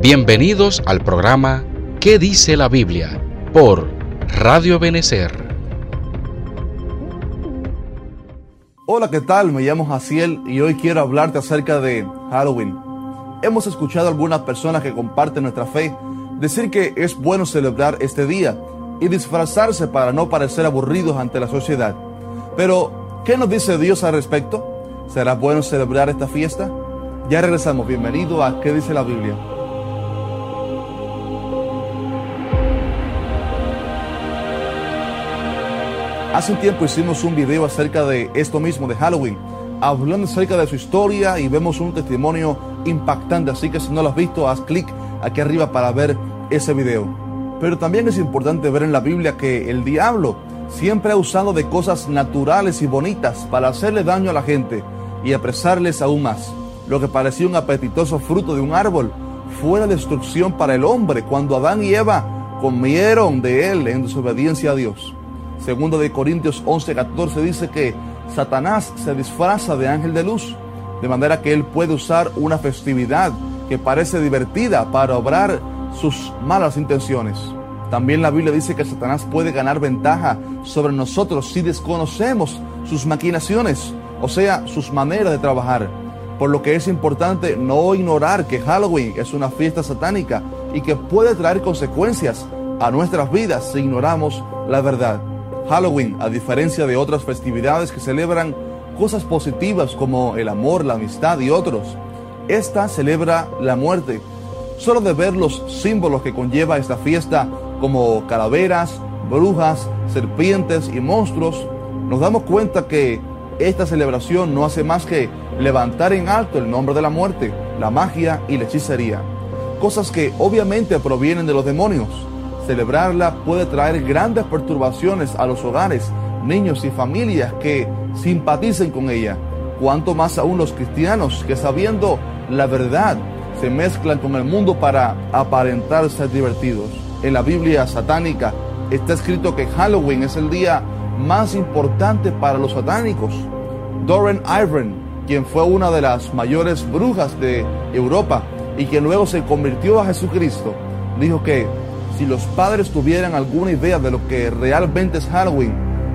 Bienvenidos al programa ¿Qué dice la Biblia? por Radio Benecer. Hola, ¿qué tal? Me llamo Jaciel y hoy quiero hablarte acerca de Halloween. Hemos escuchado a algunas personas que comparten nuestra fe decir que es bueno celebrar este día y disfrazarse para no parecer aburridos ante la sociedad. Pero, ¿qué nos dice Dios al respecto? ¿Será bueno celebrar esta fiesta? Ya regresamos. Bienvenido a ¿Qué dice la Biblia? Hace un tiempo hicimos un video acerca de esto mismo, de Halloween, hablando acerca de su historia y vemos un testimonio impactante, así que si no lo has visto, haz clic aquí arriba para ver ese video. Pero también es importante ver en la Biblia que el diablo siempre ha usado de cosas naturales y bonitas para hacerle daño a la gente y apresarles aún más. Lo que parecía un apetitoso fruto de un árbol fue la destrucción para el hombre cuando Adán y Eva comieron de él en desobediencia a Dios. Segundo de Corintios 11, 14 dice que Satanás se disfraza de ángel de luz, de manera que él puede usar una festividad que parece divertida para obrar sus malas intenciones. También la Biblia dice que Satanás puede ganar ventaja sobre nosotros si desconocemos sus maquinaciones, o sea, sus maneras de trabajar. Por lo que es importante no ignorar que Halloween es una fiesta satánica y que puede traer consecuencias a nuestras vidas si ignoramos la verdad. Halloween, a diferencia de otras festividades que celebran cosas positivas como el amor, la amistad y otros, esta celebra la muerte. Solo de ver los símbolos que conlleva esta fiesta, como calaveras, brujas, serpientes y monstruos, nos damos cuenta que esta celebración no hace más que levantar en alto el nombre de la muerte, la magia y la hechicería. Cosas que obviamente provienen de los demonios Celebrarla puede traer grandes perturbaciones a los hogares, niños y familias que simpaticen con ella. Cuanto más aún los cristianos que sabiendo la verdad se mezclan con el mundo para aparentar ser divertidos. En la Biblia satánica está escrito que Halloween es el día más importante para los satánicos. Doran Iron, quien fue una de las mayores brujas de Europa y que luego se convirtió a Jesucristo, dijo que si los padres tuvieran alguna idea de lo que realmente es Halloween,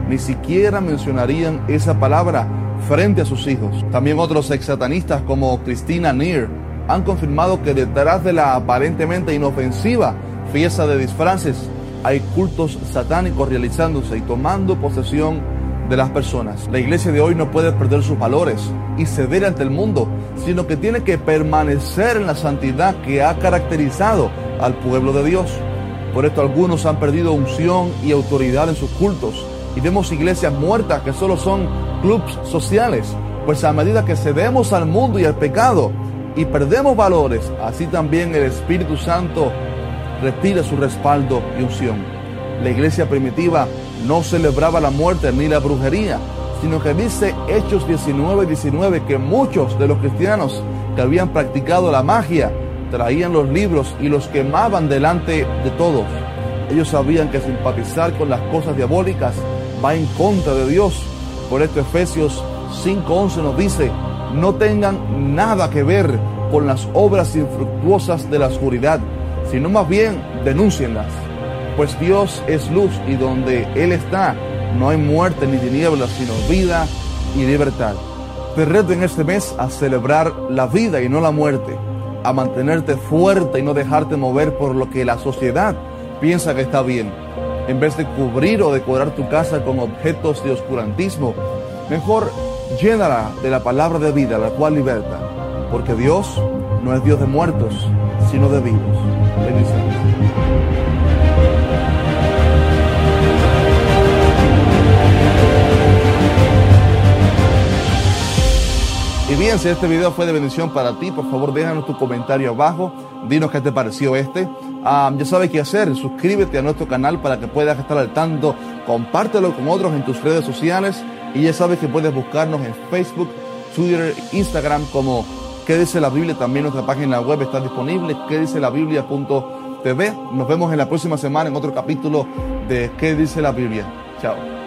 ni siquiera mencionarían esa palabra frente a sus hijos. También otros ex satanistas como Christina Neer han confirmado que detrás de la aparentemente inofensiva fiesta de disfraces hay cultos satánicos realizándose y tomando posesión de las personas. La iglesia de hoy no puede perder sus valores y ceder ante el mundo, sino que tiene que permanecer en la santidad que ha caracterizado al pueblo de Dios. Por esto algunos han perdido unción y autoridad en sus cultos y vemos iglesias muertas que solo son clubs sociales. Pues a medida que cedemos al mundo y al pecado y perdemos valores, así también el Espíritu Santo retira su respaldo y unción. La iglesia primitiva no celebraba la muerte ni la brujería, sino que dice Hechos 19 y 19 que muchos de los cristianos que habían practicado la magia traían los libros y los quemaban delante de todos. Ellos sabían que simpatizar con las cosas diabólicas va en contra de Dios. Por esto Efesios 5:11 nos dice, no tengan nada que ver con las obras infructuosas de la oscuridad, sino más bien denúncienlas. Pues Dios es luz y donde Él está no hay muerte ni tinieblas, sino vida y libertad. Te reto en este mes a celebrar la vida y no la muerte a mantenerte fuerte y no dejarte mover por lo que la sociedad piensa que está bien. En vez de cubrir o decorar tu casa con objetos de oscurantismo, mejor llénala de la palabra de vida, la cual liberta. Porque Dios no es Dios de muertos, sino de vivos. Bendiciones. Si este video fue de bendición para ti, por favor déjanos tu comentario abajo, dinos qué te pareció este. ya sabes qué hacer, suscríbete a nuestro canal para que puedas estar al tanto, compártelo con otros en tus redes sociales y ya sabes que puedes buscarnos en Facebook, Twitter, Instagram como ¿Qué dice la Biblia? También nuestra página web está disponible, ¿qué dice la Biblia.tv? Nos vemos en la próxima semana en otro capítulo de ¿Qué dice la Biblia? Chao.